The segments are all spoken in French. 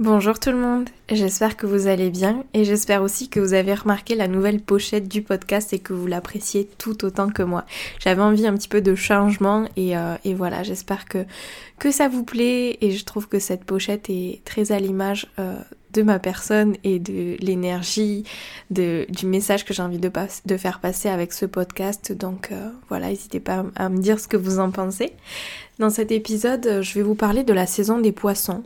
Bonjour tout le monde, j'espère que vous allez bien et j'espère aussi que vous avez remarqué la nouvelle pochette du podcast et que vous l'appréciez tout autant que moi. J'avais envie un petit peu de changement et, euh, voilà, j'espère que, que ça vous plaît et je trouve que cette pochette est très à l'image euh, de ma personne et de l'énergie, du message que j'ai envie de, faire passer avec ce podcast. Donc euh, voilà, n'hésitez pas à me dire ce que vous en pensez. Dans cet épisode, je vais vous parler de la saison des poissons.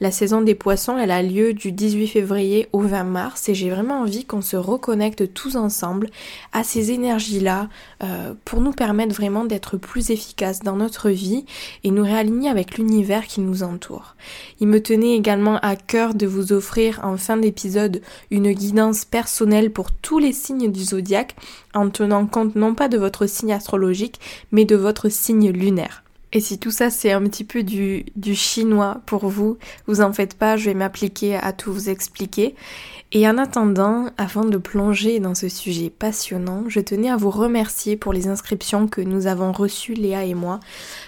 La saison des poissons, elle a lieu du 18 février au 20 mars et j'ai vraiment envie qu'on se reconnecte tous ensemble à ces énergies-là euh, pour nous permettre vraiment d'être plus efficaces dans notre vie et nous réaligner avec l'univers qui nous entoure. Il me tenait également à cœur de vous offrir en fin d'épisode une guidance personnelle pour tous les signes du zodiaque en tenant compte non pas de votre signe astrologique mais de votre signe lunaire. Et si tout ça c'est un petit peu du, du chinois pour vous, vous en faites pas, je vais m'appliquer à tout vous expliquer. Et en attendant, avant de plonger dans ce sujet passionnant, je tenais à vous remercier pour les inscriptions que nous avons reçues, Léa et moi,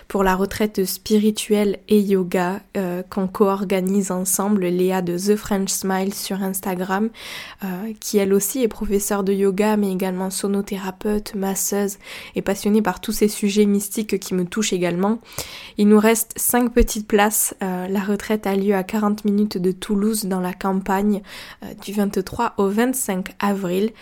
pour la retraite spirituelle et yoga euh, qu'on co-organise ensemble, Léa de The French Smile sur Instagram, euh, qui elle aussi est professeure de yoga, mais également sonothérapeute, masseuse et passionnée par tous ces sujets mystiques qui me touchent également. Il nous reste 5 petites places. Euh, la retraite a lieu à 40 minutes de Toulouse dans la campagne du 23 au 25 avril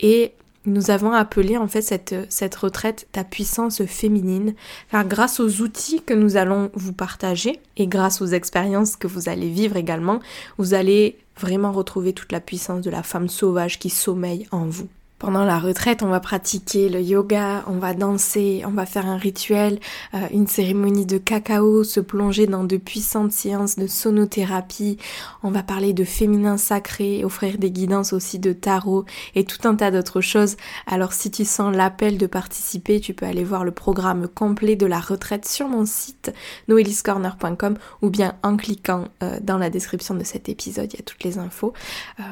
et nous avons appelé en fait cette, cette retraite ta puissance féminine, car grâce aux outils que nous allons vous partager et grâce aux expériences que vous allez vivre également, vous allez vraiment retrouver toute la puissance de la femme sauvage qui sommeille en vous. Pendant la retraite, on va pratiquer le yoga, on va danser, on va faire un rituel, euh, une cérémonie de cacao, se plonger dans de puissantes séances de sonothérapie, on va parler de féminin sacré, offrir des guidances aussi de tarot et tout un tas d'autres choses. Alors si tu sens l'appel de participer, tu peux aller voir le programme complet de la retraite sur mon site noeliscorner.com ou bien en cliquant euh, dans la description de cet épisode, il y a toutes les infos. Euh,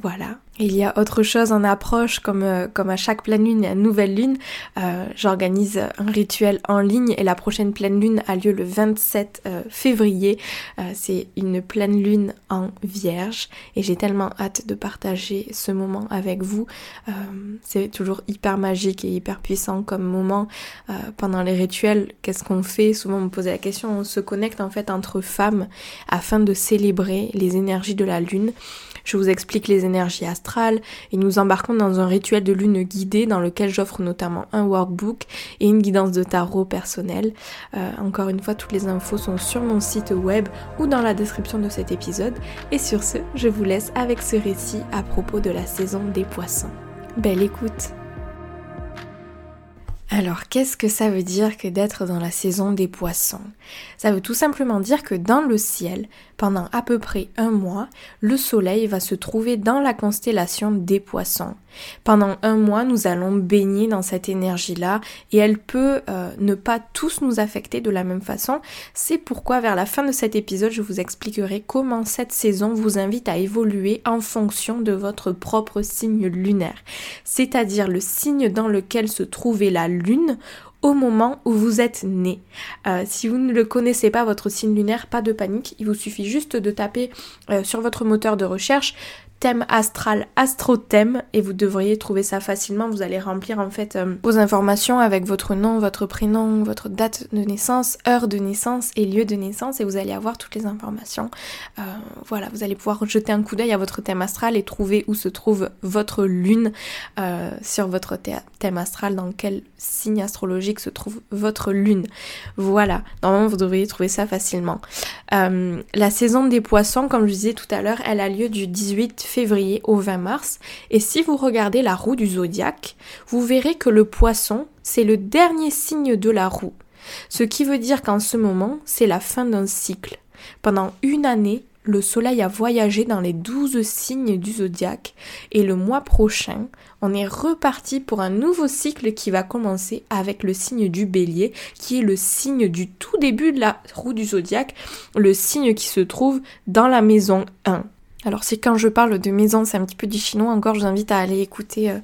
voilà. Il y a autre chose en approche comme euh, comme, à chaque pleine lune et à nouvelle lune, euh, j'organise un rituel en ligne et la prochaine pleine lune a lieu le 27 euh, février. c'est une pleine lune en vierge et j'ai tellement hâte de partager ce moment avec vous. c'est toujours hyper magique et hyper puissant comme moment. pendant les rituels, qu'est-ce qu'on fait? Souvent on me posait la question, on se connecte en fait entre femmes afin de célébrer les énergies de la lune. Je vous explique les énergies astrales et nous embarquons dans un rituel de lune guidée dans lequel j'offre notamment un workbook et une guidance de tarot personnelle. Euh, encore une fois, toutes les infos sont sur mon site web ou dans la description de cet épisode. Et sur ce, je vous laisse avec ce récit à propos de la saison des poissons. Belle écoute alors, qu'est-ce que ça veut dire que d'être dans la saison des poissons? Ça veut tout simplement dire que dans le ciel, pendant à peu près un mois, le soleil va se trouver dans la constellation des poissons. Pendant un mois, nous allons baigner dans cette énergie-là et elle peut euh, ne pas tous nous affecter de la même façon. C'est pourquoi vers la fin de cet épisode, je vous expliquerai comment cette saison vous invite à évoluer en fonction de votre propre signe lunaire, c'est-à-dire le signe dans lequel se trouvait la lune au moment où vous êtes né. Euh, si vous ne le connaissez pas, votre signe lunaire, pas de panique, il vous suffit juste de taper euh, sur votre moteur de recherche thème astral, astro-thème, et vous devriez trouver ça facilement. Vous allez remplir en fait euh, vos informations avec votre nom, votre prénom, votre date de naissance, heure de naissance et lieu de naissance, et vous allez avoir toutes les informations. Euh, voilà, vous allez pouvoir jeter un coup d'œil à votre thème astral et trouver où se trouve votre lune euh, sur votre thème astral, dans quel signe astrologique se trouve votre lune. Voilà, normalement vous devriez trouver ça facilement. la saison des poissons, comme je disais tout à l'heure, elle a lieu du 18 février au 20 mars. Et si vous regardez la roue du zodiaque, vous verrez que le poisson, c'est le dernier signe de la roue. Ce qui veut dire qu'en ce moment, c'est la fin d'un cycle. Pendant une année, le Soleil a voyagé dans les douze signes du zodiaque et le mois prochain, on est reparti pour un nouveau cycle qui va commencer avec le signe du bélier, qui est le signe du tout début de la roue du zodiaque, le signe qui se trouve dans la maison 1. Alors si quand je parle de maison c'est un petit peu du chinois encore, je vous invite à aller écouter euh,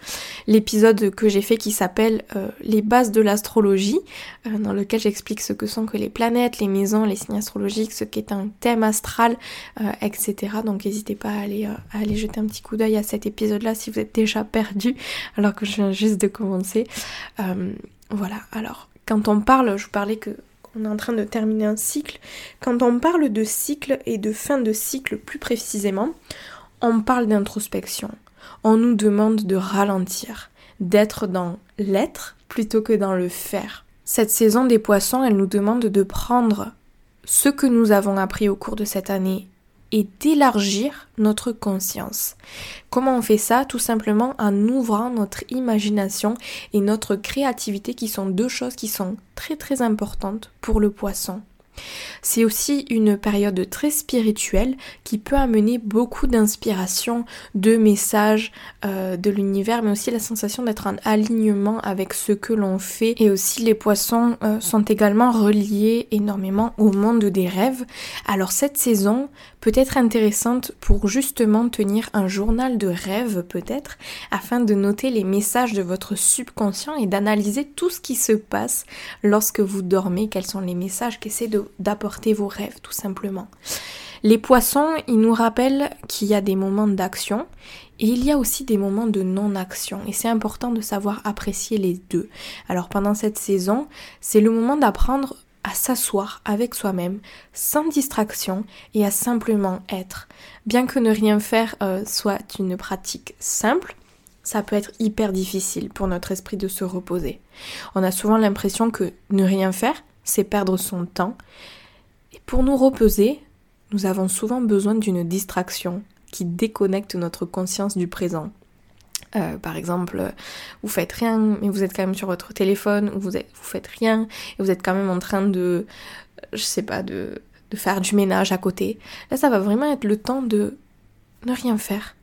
l'épisode que j'ai fait qui s'appelle euh, Les bases de l'astrologie, euh, dans lequel j'explique ce que sont que les planètes, les maisons, les signes astrologiques, ce qu'est un thème astral, etc. Donc n'hésitez pas à aller, à aller jeter un petit coup d'œil à cet épisode-là si vous êtes déjà perdu alors que je viens juste de commencer. voilà, alors quand on parle, je vous parlais que on est en train de terminer un cycle. Quand on parle de cycle et de fin de cycle plus précisément, on parle d'introspection. On nous demande de ralentir, d'être dans l'être plutôt que dans le faire. Cette saison des poissons, elle nous demande de prendre ce que nous avons appris au cours de cette année et d'élargir notre conscience. Comment on fait ça Tout simplement en ouvrant notre imagination et notre créativité qui sont deux choses qui sont très très importantes pour le poisson. C'est aussi une période très spirituelle qui peut amener beaucoup d'inspiration, de messages euh, de l'univers, mais aussi la sensation d'être en alignement avec ce que l'on fait. Et aussi les poissons euh, sont également reliés énormément au monde des rêves. Alors cette saison peut être intéressante pour justement tenir un journal de rêves peut-être, afin de noter les messages de votre subconscient et d'analyser tout ce qui se passe lorsque vous dormez, quels sont les messages qu'essaie d'apporter vos rêves tout simplement. Les poissons, ils nous rappellent qu'il y a des moments d'action et il y a aussi des moments de non-action. Et c'est important de savoir apprécier les deux. Alors pendant cette saison, c'est le moment d'apprendre à s'asseoir avec soi-même, sans distraction, et à simplement être. Bien que ne rien faire euh, soit une pratique simple, ça peut être hyper difficile pour notre esprit de se reposer. On a souvent l'impression que ne rien faire, c'est perdre son temps. Et pour nous reposer, nous avons souvent besoin d'une distraction qui déconnecte notre conscience du présent. Euh, par exemple, vous faites rien, mais vous êtes quand même sur votre téléphone, ou vous, vous faites rien, et vous êtes quand même en train de, je sais pas, de, de faire du ménage à côté. Là, ça va vraiment être le temps de ne rien faire.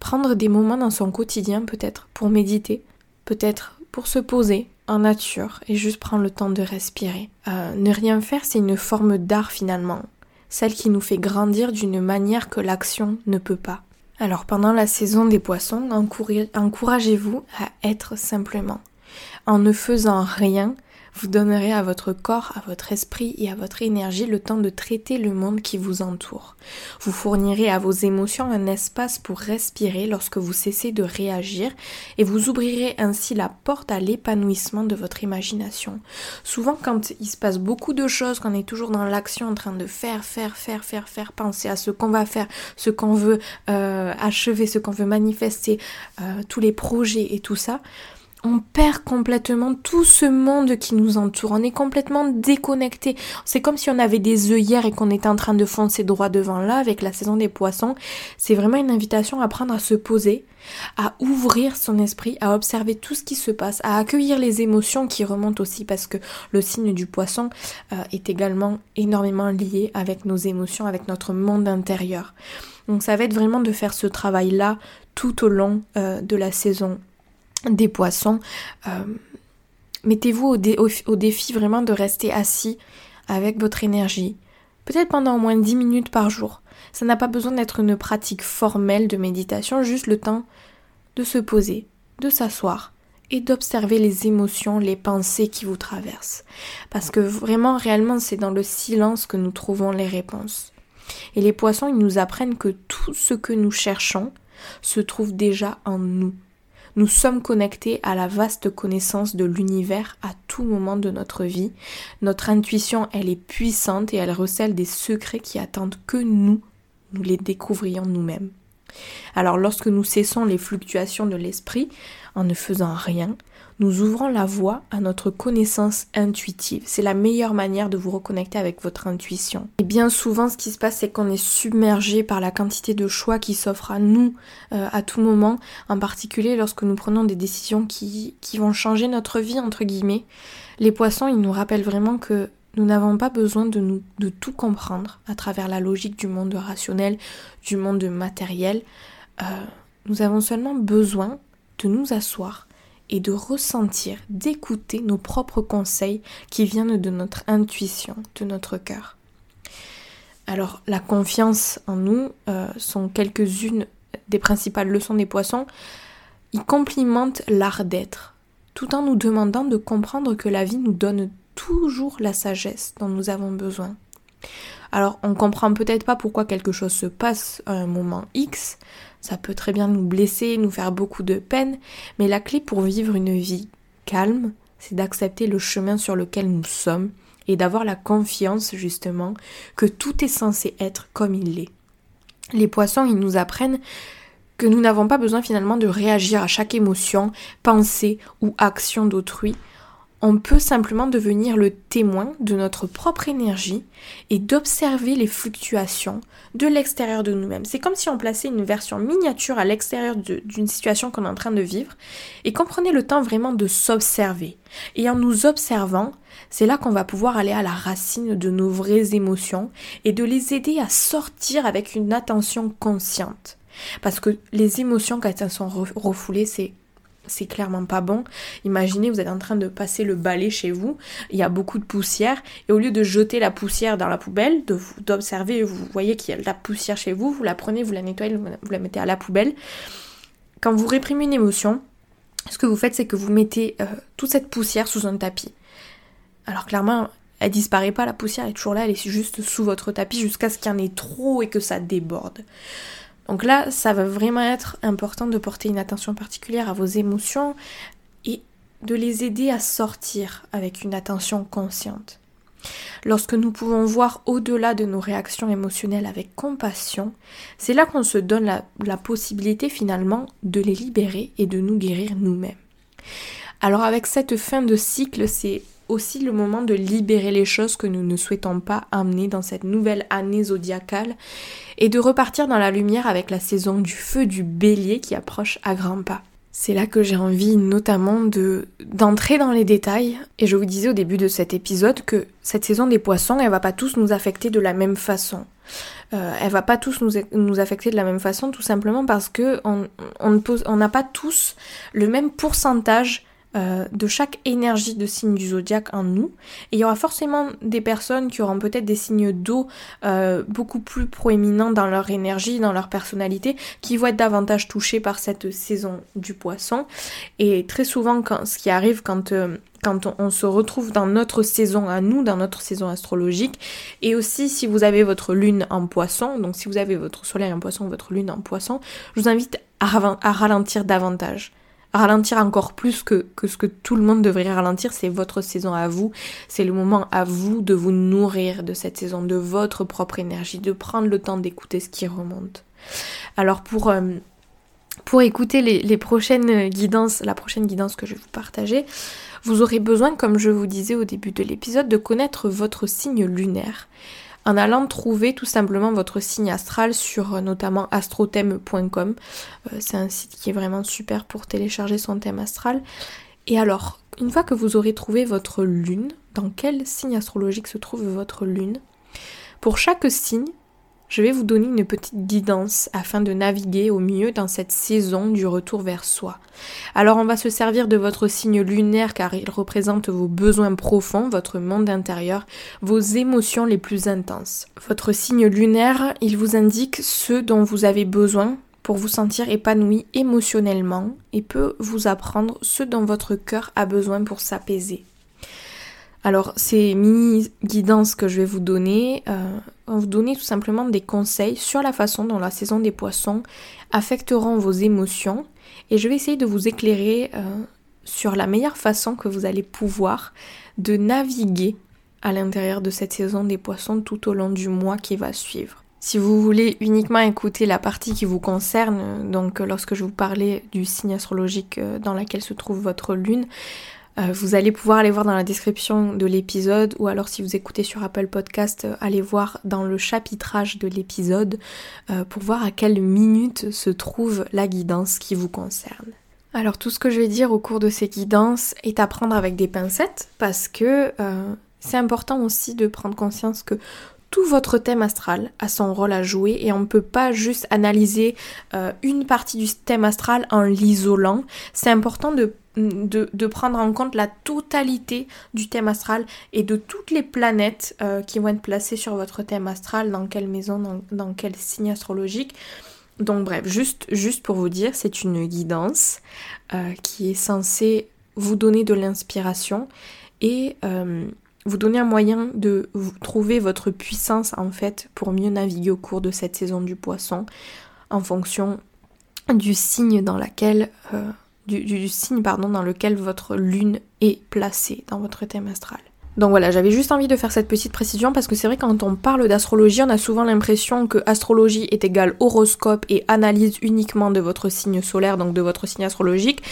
Prendre des moments dans son quotidien, peut-être, pour méditer, peut-être pour se poser en nature et juste prendre le temps de respirer. Euh, ne rien faire, c'est une forme d'art finalement, celle qui nous fait grandir d'une manière que l'action ne peut pas. Alors pendant la saison des poissons, encouragez-vous à être simplement. En ne faisant rien, vous donnerez à votre corps, à votre esprit et à votre énergie le temps de traiter le monde qui vous entoure. Vous fournirez à vos émotions un espace pour respirer lorsque vous cessez de réagir et vous ouvrirez ainsi la porte à l'épanouissement de votre imagination. Souvent quand il se passe beaucoup de choses, qu'on est toujours dans l'action en train de faire, faire, faire, faire, faire, penser à ce qu'on va faire, ce qu'on veut euh, achever, ce qu'on veut manifester, euh, tous les projets et tout ça, on perd complètement tout ce monde qui nous entoure. On est complètement déconnecté. C'est comme si on avait des œillères et qu'on était en train de foncer droit devant là avec la saison des poissons. C'est vraiment une invitation à apprendre à se poser, à ouvrir son esprit, à observer tout ce qui se passe, à accueillir les émotions qui remontent aussi parce que le signe du poisson euh, est également énormément lié avec nos émotions, avec notre monde intérieur. Donc ça va être vraiment de faire ce travail-là tout au long euh, de la saison des poissons. Euh, mettez-vous au, défi vraiment de rester assis avec votre énergie, peut-être pendant au moins 10 minutes par jour. Ça n'a pas besoin d'être une pratique formelle de méditation, juste le temps de se poser, de s'asseoir et d'observer les émotions, les pensées qui vous traversent. Parce que vraiment, réellement, c'est dans le silence que nous trouvons les réponses. Et les poissons, ils nous apprennent que tout ce que nous cherchons se trouve déjà en nous. Nous sommes connectés à la vaste connaissance de l'univers à tout moment de notre vie. Notre intuition, elle est puissante et elle recèle des secrets qui attendent que nous, nous les découvrions nous-mêmes. Alors lorsque nous cessons les fluctuations de l'esprit en ne faisant rien, nous ouvrons la voie à notre connaissance intuitive. C'est la meilleure manière de vous reconnecter avec votre intuition. Et bien souvent, ce qui se passe, c'est qu'on est submergé par la quantité de choix qui s'offrent à nous euh, à tout moment, en particulier lorsque nous prenons des décisions qui, qui vont changer notre vie, entre guillemets. Les poissons, ils nous rappellent vraiment que nous n'avons pas besoin de, nous, de tout comprendre à travers la logique du monde rationnel, du monde matériel. Euh, nous avons seulement besoin de nous asseoir et de ressentir, d'écouter nos propres conseils qui viennent de notre intuition, de notre cœur. Alors la confiance en nous euh, sont quelques-unes des principales leçons des poissons. Ils complimentent l'art d'être, tout en nous demandant de comprendre que la vie nous donne toujours la sagesse dont nous avons besoin. Alors on comprend peut-être pas pourquoi quelque chose se passe à un moment X, ça peut très bien nous blesser, nous faire beaucoup de peine, mais la clé pour vivre une vie calme, c'est d'accepter le chemin sur lequel nous sommes et d'avoir la confiance justement que tout est censé être comme il l'est. Les poissons, ils nous apprennent que nous n'avons pas besoin finalement de réagir à chaque émotion, pensée ou action d'autrui, on peut simplement devenir le témoin de notre propre énergie et d'observer les fluctuations de l'extérieur de nous-mêmes. C'est comme si on plaçait une version miniature à l'extérieur d'une situation qu'on est en train de vivre et qu'on prenait le temps vraiment de s'observer. Et en nous observant, c'est là qu'on va pouvoir aller à la racine de nos vraies émotions et de les aider à sortir avec une attention consciente. Parce que les émotions, quand elles sont refoulées, c'est c'est clairement pas bon. Imaginez, vous êtes en train de passer le balai chez vous, il y a beaucoup de poussière, et au lieu de jeter la poussière dans la poubelle, d'observer, vous voyez qu'il y a de la poussière chez vous, vous la prenez, vous la nettoyez, vous la mettez à la poubelle. Quand vous réprimez une émotion, ce que vous faites, c'est que vous mettez euh, toute cette poussière sous un tapis. Alors clairement, elle disparaît pas, la poussière est toujours là, elle est juste sous votre tapis jusqu'à ce qu'il y en ait trop et que ça déborde. Donc là, ça va vraiment être important de porter une attention particulière à vos émotions et de les aider à sortir avec une attention consciente. Lorsque nous pouvons voir au-delà de nos réactions émotionnelles avec compassion, c'est là qu'on se donne la, possibilité finalement de les libérer et de nous guérir nous-mêmes. Alors avec cette fin de cycle, c'est aussi le moment de libérer les choses que nous ne souhaitons pas amener dans cette nouvelle année zodiacale et de repartir dans la lumière avec la saison du feu du bélier qui approche à grands pas. C'est là que j'ai envie notamment de d'entrer dans les détails et je vous disais au début de cet épisode que cette saison des poissons, elle va pas tous nous affecter de la même façon. Euh, elle va pas tous nous, nous, affecter de la même façon tout simplement parce que on n'a on pas tous le même pourcentage euh, de chaque énergie de signe du zodiaque en nous. Et il y aura forcément des personnes qui auront peut-être des signes d'eau euh, beaucoup plus proéminents dans leur énergie, dans leur personnalité, qui vont être davantage touchés par cette saison du poisson. Et très souvent, quand, ce qui arrive quand... Euh, quand on, se retrouve dans notre saison à nous, dans notre saison astrologique, et aussi si vous avez votre lune en poisson, donc si vous avez votre soleil en poisson, votre lune en poisson, je vous invite à ralentir davantage ralentir encore plus que, ce que tout le monde devrait ralentir, c'est votre saison à vous, c'est le moment à vous de vous nourrir de cette saison, de votre propre énergie, de prendre le temps d'écouter ce qui remonte. Alors pour, euh, écouter les, les prochaines guidances, la prochaine guidance que je vais vous partager, vous aurez besoin, comme je vous disais au début de l'épisode, de connaître votre signe lunaire en allant trouver tout simplement votre signe astral sur euh, notamment astrothème.com. Euh, c'est un site qui est vraiment super pour télécharger son thème astral. Et alors, une fois que vous aurez trouvé votre lune, dans quel signe astrologique se trouve votre lune, pour chaque signe, je vais vous donner une petite guidance afin de naviguer au mieux dans cette saison du retour vers soi. Alors on va se servir de votre signe lunaire car il représente vos besoins profonds, votre monde intérieur, vos émotions les plus intenses. Votre signe lunaire, il vous indique ce dont vous avez besoin pour vous sentir épanoui émotionnellement et peut vous apprendre ce dont votre cœur a besoin pour s'apaiser. Alors ces mini guidances que je vais vous donner, euh, vont vous donner tout simplement des conseils sur la façon dont la saison des poissons affecteront vos émotions et je vais essayer de vous éclairer euh, sur la meilleure façon que vous allez pouvoir de naviguer à l'intérieur de cette saison des poissons tout au long du mois qui va suivre. Si vous voulez uniquement écouter la partie qui vous concerne, donc lorsque je vous parlais du signe astrologique euh, dans lequel se trouve votre lune, euh, vous allez pouvoir aller voir dans la description de l'épisode ou alors si vous écoutez sur Apple Podcast, euh, allez voir dans le chapitrage de l'épisode pour voir à quelle minute se trouve la guidance qui vous concerne. Alors tout ce que je vais dire au cours de ces guidances est à prendre avec des pincettes parce que c'est important aussi de prendre conscience que tout votre thème astral a son rôle à jouer et on ne peut pas juste analyser euh, une partie du thème astral en l'isolant. C'est important de, de, prendre en compte la totalité du thème astral et de toutes les planètes euh, qui vont être placées sur votre thème astral, dans quelle maison, dans, quel signe astrologique. Donc bref, juste, juste pour vous dire, c'est une guidance euh, qui est censée vous donner de l'inspiration et vous donner un moyen de trouver votre puissance en fait pour mieux naviguer au cours de cette saison du poisson en fonction du signe dans laquelle du, signe pardon dans lequel votre lune est placée dans votre thème astral. Donc voilà, j'avais juste envie de faire cette petite précision parce que c'est vrai quand on parle d'astrologie, on a souvent l'impression que astrologie est égal horoscope et analyse uniquement de votre signe solaire, donc de votre signe astrologique.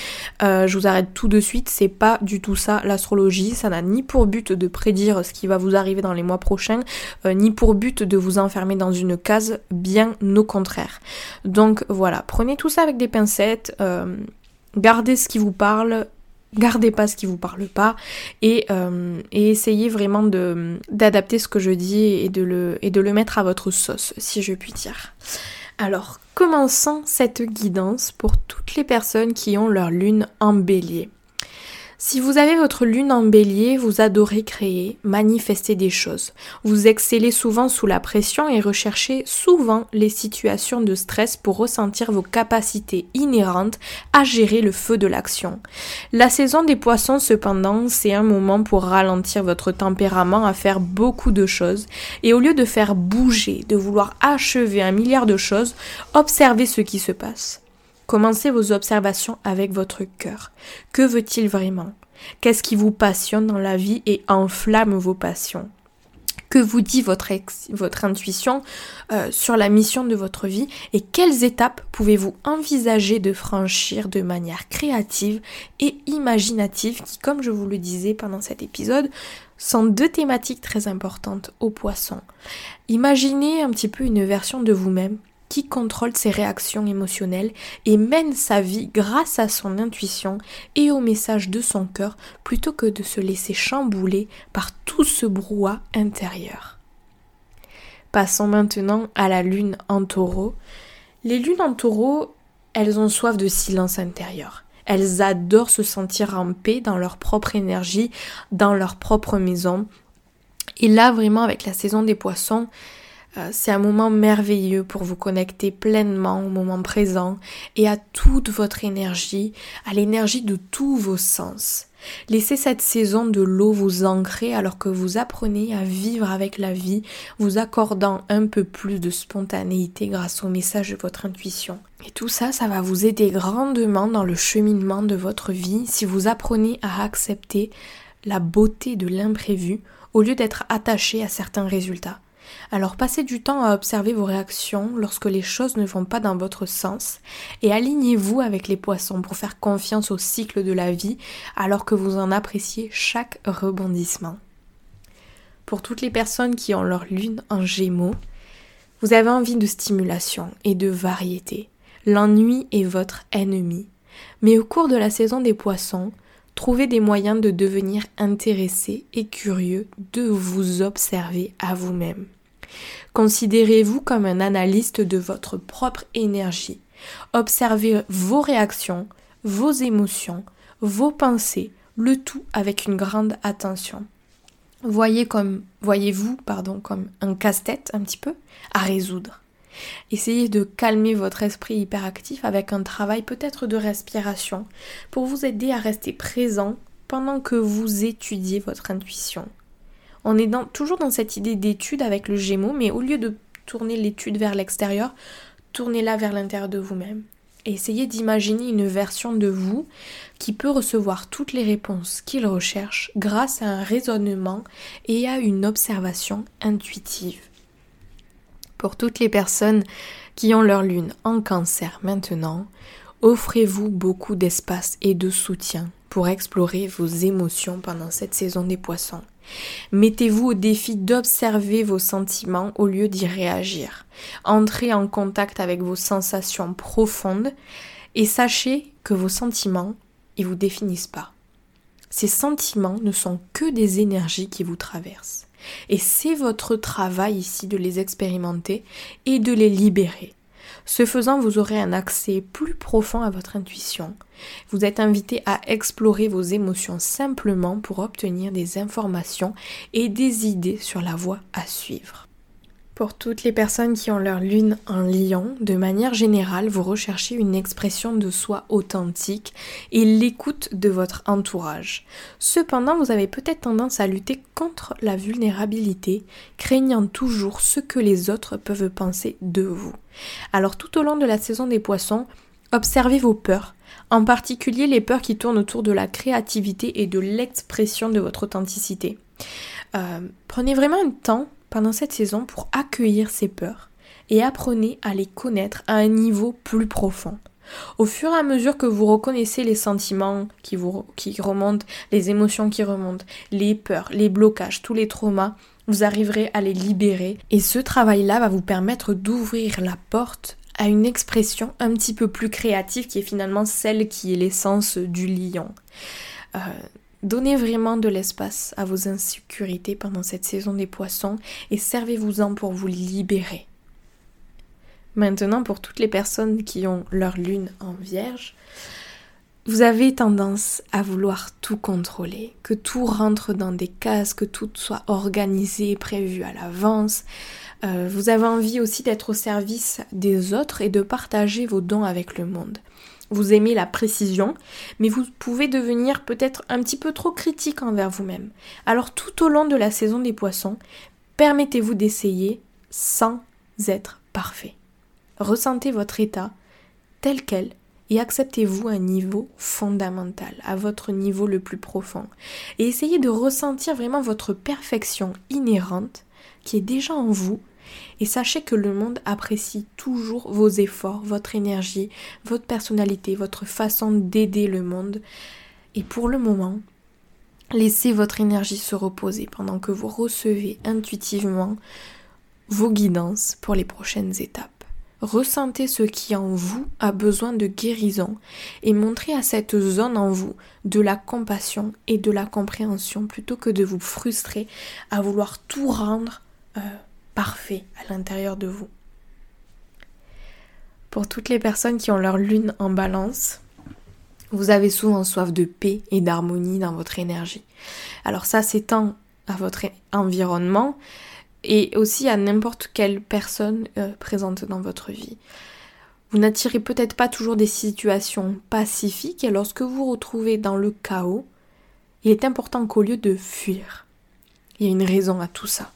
Euh, je vous arrête tout de suite, c'est pas du tout ça l'astrologie, ça n'a ni pour but de prédire ce qui va vous arriver dans les mois prochains, euh, ni pour but de vous enfermer dans une case, bien au contraire. Donc voilà, prenez tout ça avec des pincettes, euh, gardez ce qui vous parle, gardez pas ce qui vous parle pas et, euh, essayez vraiment d'adapter ce que je dis et de, le, et de le mettre à votre sauce, si je puis dire. Alors, commençons cette guidance pour toutes les personnes qui ont leur lune en bélier. Si vous avez votre lune en bélier, vous adorez créer, manifester des choses. Vous excellez souvent sous la pression et recherchez souvent les situations de stress pour ressentir vos capacités inhérentes à gérer le feu de l'action. La saison des poissons, cependant, c'est un moment pour ralentir votre tempérament à faire beaucoup de choses et au lieu de faire bouger, de vouloir achever un milliard de choses, observez ce qui se passe. Commencez vos observations avec votre cœur. Que veut-il vraiment? Qu'est-ce qui vous passionne dans la vie et enflamme vos passions? Que vous dit votre, intuition euh, sur la mission de votre vie? Et quelles étapes pouvez-vous envisager de franchir de manière créative et imaginative qui, comme je vous le disais pendant cet épisode, sont deux thématiques très importantes aux poissons. Imaginez un petit peu une version de vous-même qui contrôle ses réactions émotionnelles et mène sa vie grâce à son intuition et au message de son cœur plutôt que de se laisser chambouler par tout ce brouhaha intérieur. Passons maintenant à la lune en taureau. Les lunes en taureau, elles ont soif de silence intérieur. Elles adorent se sentir en paix dans leur propre énergie, dans leur propre maison. Et là, vraiment, avec la saison des poissons, c'est un moment merveilleux pour vous connecter pleinement au moment présent et à toute votre énergie, à l'énergie de tous vos sens. Laissez cette saison de l'eau vous ancrer alors que vous apprenez à vivre avec la vie, vous accordant un peu plus de spontanéité grâce au message de votre intuition. Et tout ça, ça va vous aider grandement dans le cheminement de votre vie si vous apprenez à accepter la beauté de l'imprévu au lieu d'être attaché à certains résultats. Alors passez du temps à observer vos réactions lorsque les choses ne vont pas dans votre sens et alignez-vous avec les poissons pour faire confiance au cycle de la vie alors que vous en appréciez chaque rebondissement. Pour toutes les personnes qui ont leur lune en gémeaux, vous avez envie de stimulation et de variété. L'ennui est votre ennemi. Mais au cours de la saison des poissons, Trouvez des moyens de devenir intéressé et curieux de vous observer à vous-même. Considérez-vous comme un analyste de votre propre énergie. Observez vos réactions, vos émotions, vos pensées, le tout avec une grande attention. Voyez comme, voyez-vous, pardon, comme un casse-tête un petit peu à résoudre. Essayez de calmer votre esprit hyperactif avec un travail peut-être de respiration pour vous aider à rester présent pendant que vous étudiez votre intuition. On est toujours dans cette idée d'étude avec le Gémeaux, mais au lieu de tourner l'étude vers l'extérieur, tournez-la vers l'intérieur de vous-même. Essayez d'imaginer une version de vous qui peut recevoir toutes les réponses qu'il recherche grâce à un raisonnement et à une observation intuitive. Pour toutes les personnes qui ont leur lune en cancer maintenant, offrez-vous beaucoup d'espace et de soutien pour explorer vos émotions pendant cette saison des poissons. Mettez-vous au défi d'observer vos sentiments au lieu d'y réagir. Entrez en contact avec vos sensations profondes et sachez que vos sentiments, ils vous définissent pas. Ces sentiments ne sont que des énergies qui vous traversent. Et c'est votre travail ici de les expérimenter et de les libérer. Ce faisant, vous aurez un accès plus profond à votre intuition. Vous êtes invité à explorer vos émotions simplement pour obtenir des informations et des idées sur la voie à suivre. Pour toutes les personnes qui ont leur lune en lion, de manière générale, vous recherchez une expression de soi authentique et l'écoute de votre entourage. Cependant, vous avez peut-être tendance à lutter contre la vulnérabilité, craignant toujours ce que les autres peuvent penser de vous. Alors tout au long de la saison des poissons, observez vos peurs, en particulier les peurs qui tournent autour de la créativité et de l'expression de votre authenticité. Euh, prenez vraiment un temps pendant cette saison pour accueillir ces peurs et apprenez à les connaître à un niveau plus profond. Au fur et à mesure que vous reconnaissez les sentiments qui, remontent, les émotions qui remontent, les peurs, les blocages, tous les traumas, vous arriverez à les libérer. Et ce travail-là va vous permettre d'ouvrir la porte à une expression un petit peu plus créative qui est finalement celle qui est l'essence du lion. Euh, Donnez vraiment de l'espace à vos insécurités pendant cette saison des poissons et servez-vous-en pour vous libérer. Maintenant, pour toutes les personnes qui ont leur lune en vierge, vous avez tendance à vouloir tout contrôler, que tout rentre dans des cases, que tout soit organisé, prévu à l'avance. Euh, vous avez envie aussi d'être au service des autres et de partager vos dons avec le monde vous aimez la précision, mais vous pouvez devenir peut-être un petit peu trop critique envers vous-même. Alors tout au long de la saison des poissons, permettez-vous d'essayer sans être parfait. Ressentez votre état tel quel et acceptez-vous un niveau fondamental, à votre niveau le plus profond. Et essayez de ressentir vraiment votre perfection inhérente qui est déjà en vous et sachez que le monde apprécie toujours vos efforts, votre énergie, votre personnalité, votre façon d'aider le monde. Et pour le moment, laissez votre énergie se reposer pendant que vous recevez intuitivement vos guidances pour les prochaines étapes. Ressentez ce qui en vous a besoin de guérison et montrez à cette zone en vous de la compassion et de la compréhension plutôt que de vous frustrer à vouloir tout rendre euh, parfait à l'intérieur de vous. Pour toutes les personnes qui ont leur lune en balance, vous avez souvent soif de paix et d'harmonie dans votre énergie. Alors ça s'étend à votre environnement et aussi à n'importe quelle personne euh, présente dans votre vie. Vous n'attirez peut-être pas toujours des situations pacifiques et lorsque vous vous retrouvez dans le chaos, il est important qu'au lieu de fuir, il y a une raison à tout ça.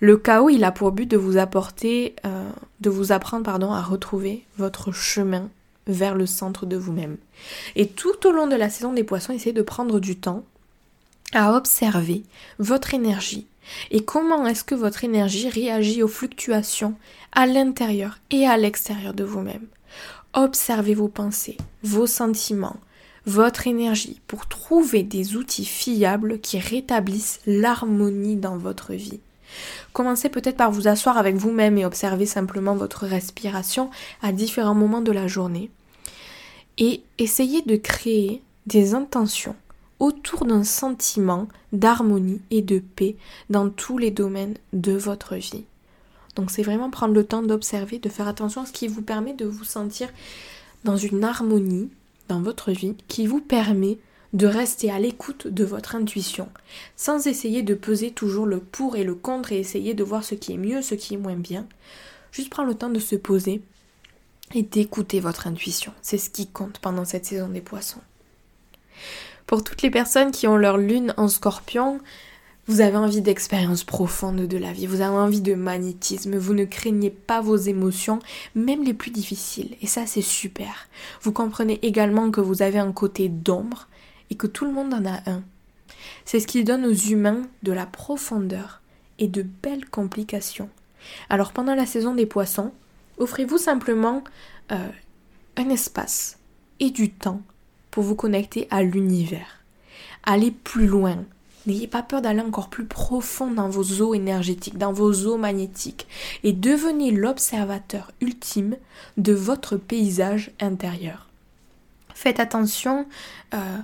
Le chaos, il a pour but de vous apporter, euh, de vous apprendre pardon, à retrouver votre chemin vers le centre de vous-même. Et tout au long de la saison des poissons, essayez de prendre du temps à observer votre énergie et comment est-ce que votre énergie réagit aux fluctuations à l'intérieur et à l'extérieur de vous-même. Observez vos pensées, vos sentiments, votre énergie pour trouver des outils fiables qui rétablissent l'harmonie dans votre vie. Commencez peut-être par vous asseoir avec vous-même et observer simplement votre respiration à différents moments de la journée. Et essayez de créer des intentions autour d'un sentiment d'harmonie et de paix dans tous les domaines de votre vie. Donc c'est vraiment prendre le temps d'observer, de faire attention à ce qui vous permet de vous sentir dans une harmonie dans votre vie qui vous permet de rester à l'écoute de votre intuition, sans essayer de peser toujours le pour et le contre et essayer de voir ce qui est mieux, ce qui est moins bien. Juste prendre le temps de se poser et d'écouter votre intuition. C'est ce qui compte pendant cette saison des poissons. Pour toutes les personnes qui ont leur lune en scorpion, vous avez envie d'expériences profondes de la vie, vous avez envie de magnétisme, vous ne craignez pas vos émotions, même les plus difficiles. Et ça, c'est super. Vous comprenez également que vous avez un côté d'ombre et que tout le monde en a un. C'est ce qui donne aux humains de la profondeur et de belles complications. Alors pendant la saison des poissons, offrez-vous simplement euh, un espace et du temps pour vous connecter à l'univers. Allez plus loin, N'ayez pas peur d'aller encore plus profond dans vos eaux énergétiques, dans vos eaux magnétiques, et devenez l'observateur ultime de votre paysage intérieur. Faites attention euh,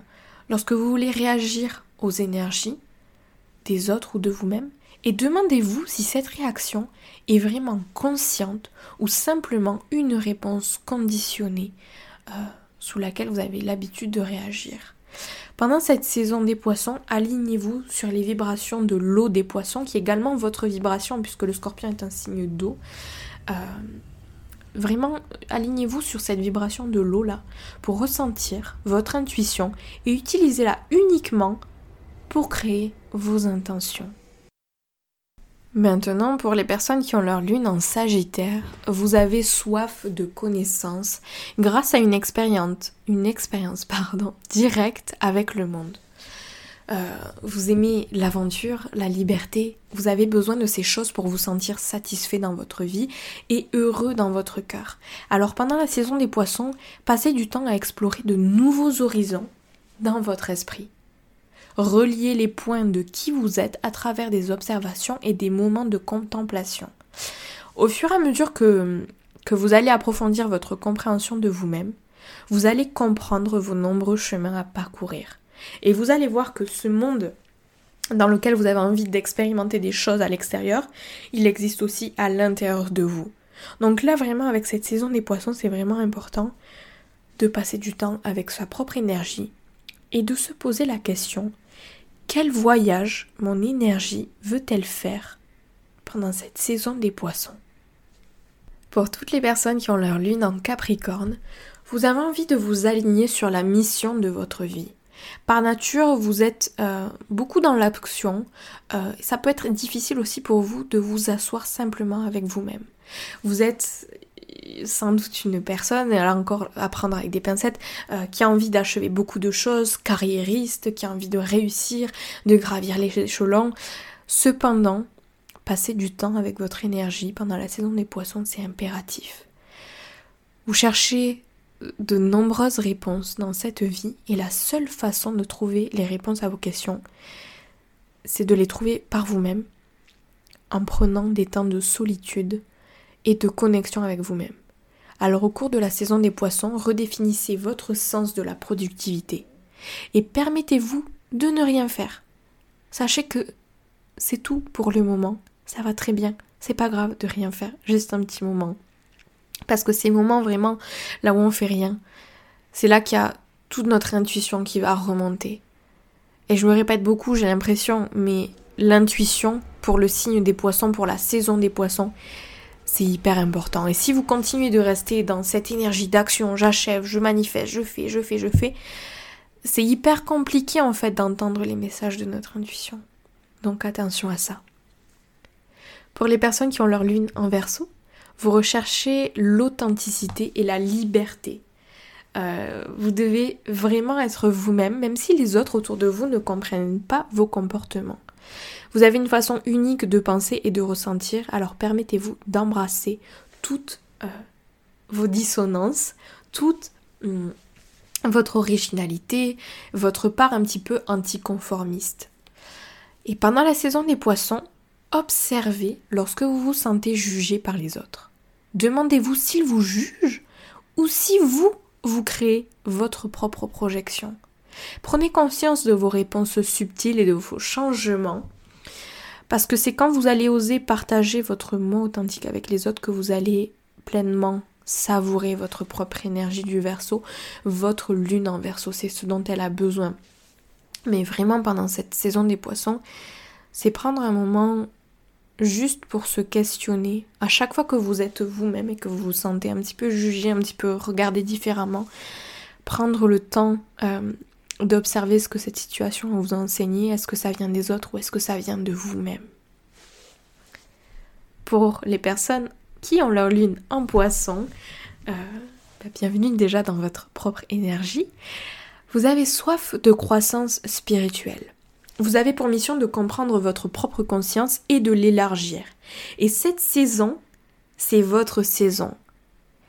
lorsque vous voulez réagir aux énergies des autres ou de vous-même, et demandez-vous si cette réaction est vraiment consciente ou simplement une réponse conditionnée euh, sous laquelle vous avez l'habitude de réagir. Pendant cette saison des poissons, alignez-vous sur les vibrations de l'eau des poissons, qui est également votre vibration, puisque le scorpion est un signe d'eau. Euh, vraiment, alignez-vous sur cette vibration de l'eau-là pour ressentir votre intuition et utilisez-la uniquement pour créer vos intentions. Maintenant, pour les personnes qui ont leur lune en Sagittaire, vous avez soif de connaissances grâce à une expérience, directe avec le monde. Euh, vous aimez l'aventure, la liberté, vous avez besoin de ces choses pour vous sentir satisfait dans votre vie et heureux dans votre cœur. Alors pendant la saison des poissons, passez du temps à explorer de nouveaux horizons dans votre esprit. Reliez les points de qui vous êtes à travers des observations et des moments de contemplation. Au fur et à mesure que, que vous allez approfondir votre compréhension de vous-même, vous allez comprendre vos nombreux chemins à parcourir. Et vous allez voir que ce monde dans lequel vous avez envie d'expérimenter des choses à l'extérieur, il existe aussi à l'intérieur de vous. Donc là, vraiment, avec cette saison des poissons, c'est vraiment important de passer du temps avec sa propre énergie et de se poser la question quel voyage mon énergie veut-elle faire pendant cette saison des poissons? Pour toutes les personnes qui ont leur lune en Capricorne, vous avez envie de vous aligner sur la mission de votre vie. Par nature, vous êtes euh, beaucoup dans l'action. Euh, ça peut être difficile aussi pour vous de vous asseoir simplement avec vous-même. Vous êtes sans doute une personne, et là encore à prendre avec des pincettes, euh, qui a envie d'achever beaucoup de choses, carriériste, qui a envie de réussir, de gravir les échelons. Cependant, passer du temps avec votre énergie pendant la saison des poissons, c'est impératif. Vous cherchez de nombreuses réponses dans cette vie et la seule façon de trouver les réponses à vos questions, c'est de les trouver par vous-même en prenant des temps de solitude et de connexion avec vous-même. Alors au cours de la saison des poissons, redéfinissez votre sens de la productivité et permettez-vous de ne rien faire. Sachez que c'est tout pour le moment, ça va très bien, c'est pas grave de rien faire, juste un petit moment. Parce que ces moments vraiment là où on fait rien, c'est là qu'il y a toute notre intuition qui va remonter. Et je me répète beaucoup, j'ai l'impression, mais l'intuition pour le signe des poissons, pour la saison des poissons, c'est hyper important. Et si vous continuez de rester dans cette énergie d'action, j'achève, je manifeste, je fais, je fais, je fais, c'est hyper compliqué en fait d'entendre les messages de notre intuition. Donc attention à ça. Pour les personnes qui ont leur lune en verso, vous recherchez l'authenticité et la liberté. Euh, vous devez vraiment être vous-même, même si les autres autour de vous ne comprennent pas vos comportements. Vous avez une façon unique de penser et de ressentir, alors permettez-vous d'embrasser toutes euh, vos dissonances, toute hum, votre originalité, votre part un petit peu anticonformiste. Et pendant la saison des poissons, observez lorsque vous vous sentez jugé par les autres. Demandez-vous s'ils vous jugent ou si vous, vous créez votre propre projection. Prenez conscience de vos réponses subtiles et de vos changements parce que c'est quand vous allez oser partager votre mot authentique avec les autres que vous allez pleinement savourer votre propre énergie du verso, votre lune en verso, c'est ce dont elle a besoin. Mais vraiment pendant cette saison des poissons, c'est prendre un moment juste pour se questionner. À chaque fois que vous êtes vous-même et que vous vous sentez un petit peu jugé, un petit peu regardé différemment, prendre le temps euh, d'observer ce que cette situation vous a enseigné. Est-ce que ça vient des autres ou est-ce que ça vient de vous-même? Pour les personnes qui ont leur lune en poisson, euh, bah, bienvenue déjà dans votre propre énergie. Vous avez soif de croissance spirituelle. Vous avez pour mission de comprendre votre propre conscience et de l'élargir. Et cette saison, c'est votre saison.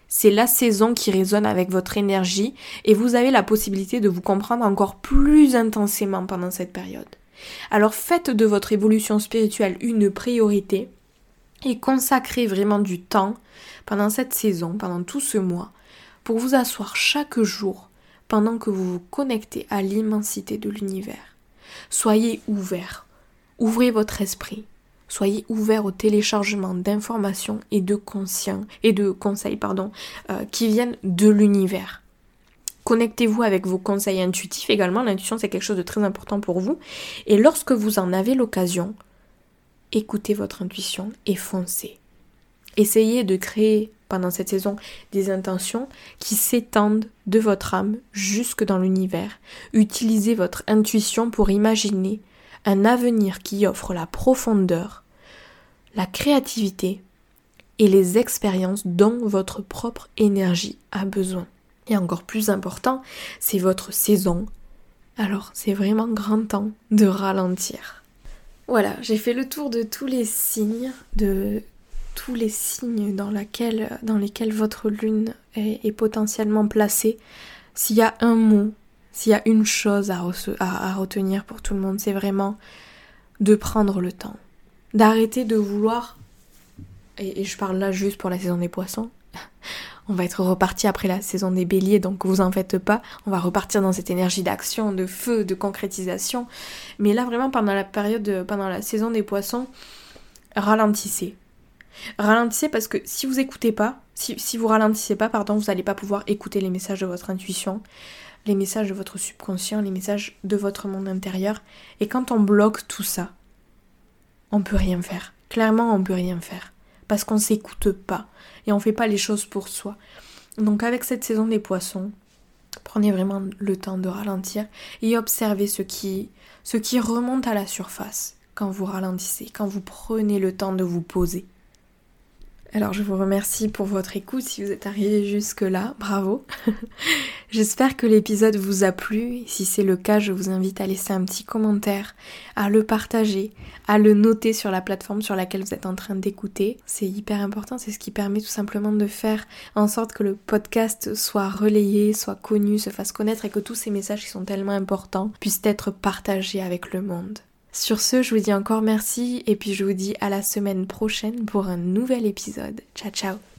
C'est la saison qui résonne avec votre énergie et vous avez la possibilité de vous comprendre encore plus intensément pendant cette période. Alors faites de votre évolution spirituelle une priorité et consacrez vraiment du temps pendant cette saison, pendant tout ce mois, pour vous asseoir chaque jour pendant que vous vous connectez à l'immensité de l'univers. Soyez ouverts, ouvrez votre esprit, soyez ouverts au téléchargement d'informations et de conseils euh, qui viennent de l'univers. Connectez-vous avec vos conseils intuitifs également. L'intuition, c'est quelque chose de très important pour vous. Et lorsque vous en avez l'occasion, écoutez votre intuition et foncez. Essayez de créer pendant cette saison des intentions qui s'étendent de votre âme jusque dans l'univers. Utilisez votre intuition pour imaginer un avenir qui offre la profondeur, la créativité et les expériences dont votre propre énergie a besoin. Et encore plus important, c'est votre saison. Alors c'est vraiment grand temps de ralentir. Voilà, j'ai fait le tour de tous les signes, de tous les signes dans, lesquels votre lune est, potentiellement placée. S'il y a un mot, s'il y a une chose à, retenir pour tout le monde, c'est vraiment de prendre le temps. D'arrêter de vouloir, et, et je parle là juste pour la saison des poissons, on va être reparti après la saison des béliers, donc vous en faites pas. On va repartir dans cette énergie d'action, de feu, de concrétisation. Mais là, vraiment, pendant la période, pendant la saison des poissons, ralentissez. Ralentissez parce que si vous écoutez pas, si, si vous ralentissez pas, pardon, vous n'allez pas pouvoir écouter les messages de votre intuition, les messages de votre subconscient, les messages de votre monde intérieur. Et quand on bloque tout ça, on peut rien faire. Clairement, on peut rien faire. Parce qu'on s'écoute pas. Et on fait pas les choses pour soi. Donc avec cette saison des poissons, prenez vraiment le temps de ralentir et observez ce qui, ce qui remonte à la surface quand vous ralentissez, quand vous prenez le temps de vous poser. Alors je vous remercie pour votre écoute si vous êtes arrivé jusque-là, bravo. J'espère que l'épisode vous a plu. Si c'est le cas, je vous invite à laisser un petit commentaire, à le partager, à le noter sur la plateforme sur laquelle vous êtes en train d'écouter. C'est hyper important, c'est ce qui permet tout simplement de faire en sorte que le podcast soit relayé, soit connu, se fasse connaître et que tous ces messages qui sont tellement importants puissent être partagés avec le monde. Sur ce, je vous dis encore merci et puis je vous dis à la semaine prochaine pour un nouvel épisode. Ciao ciao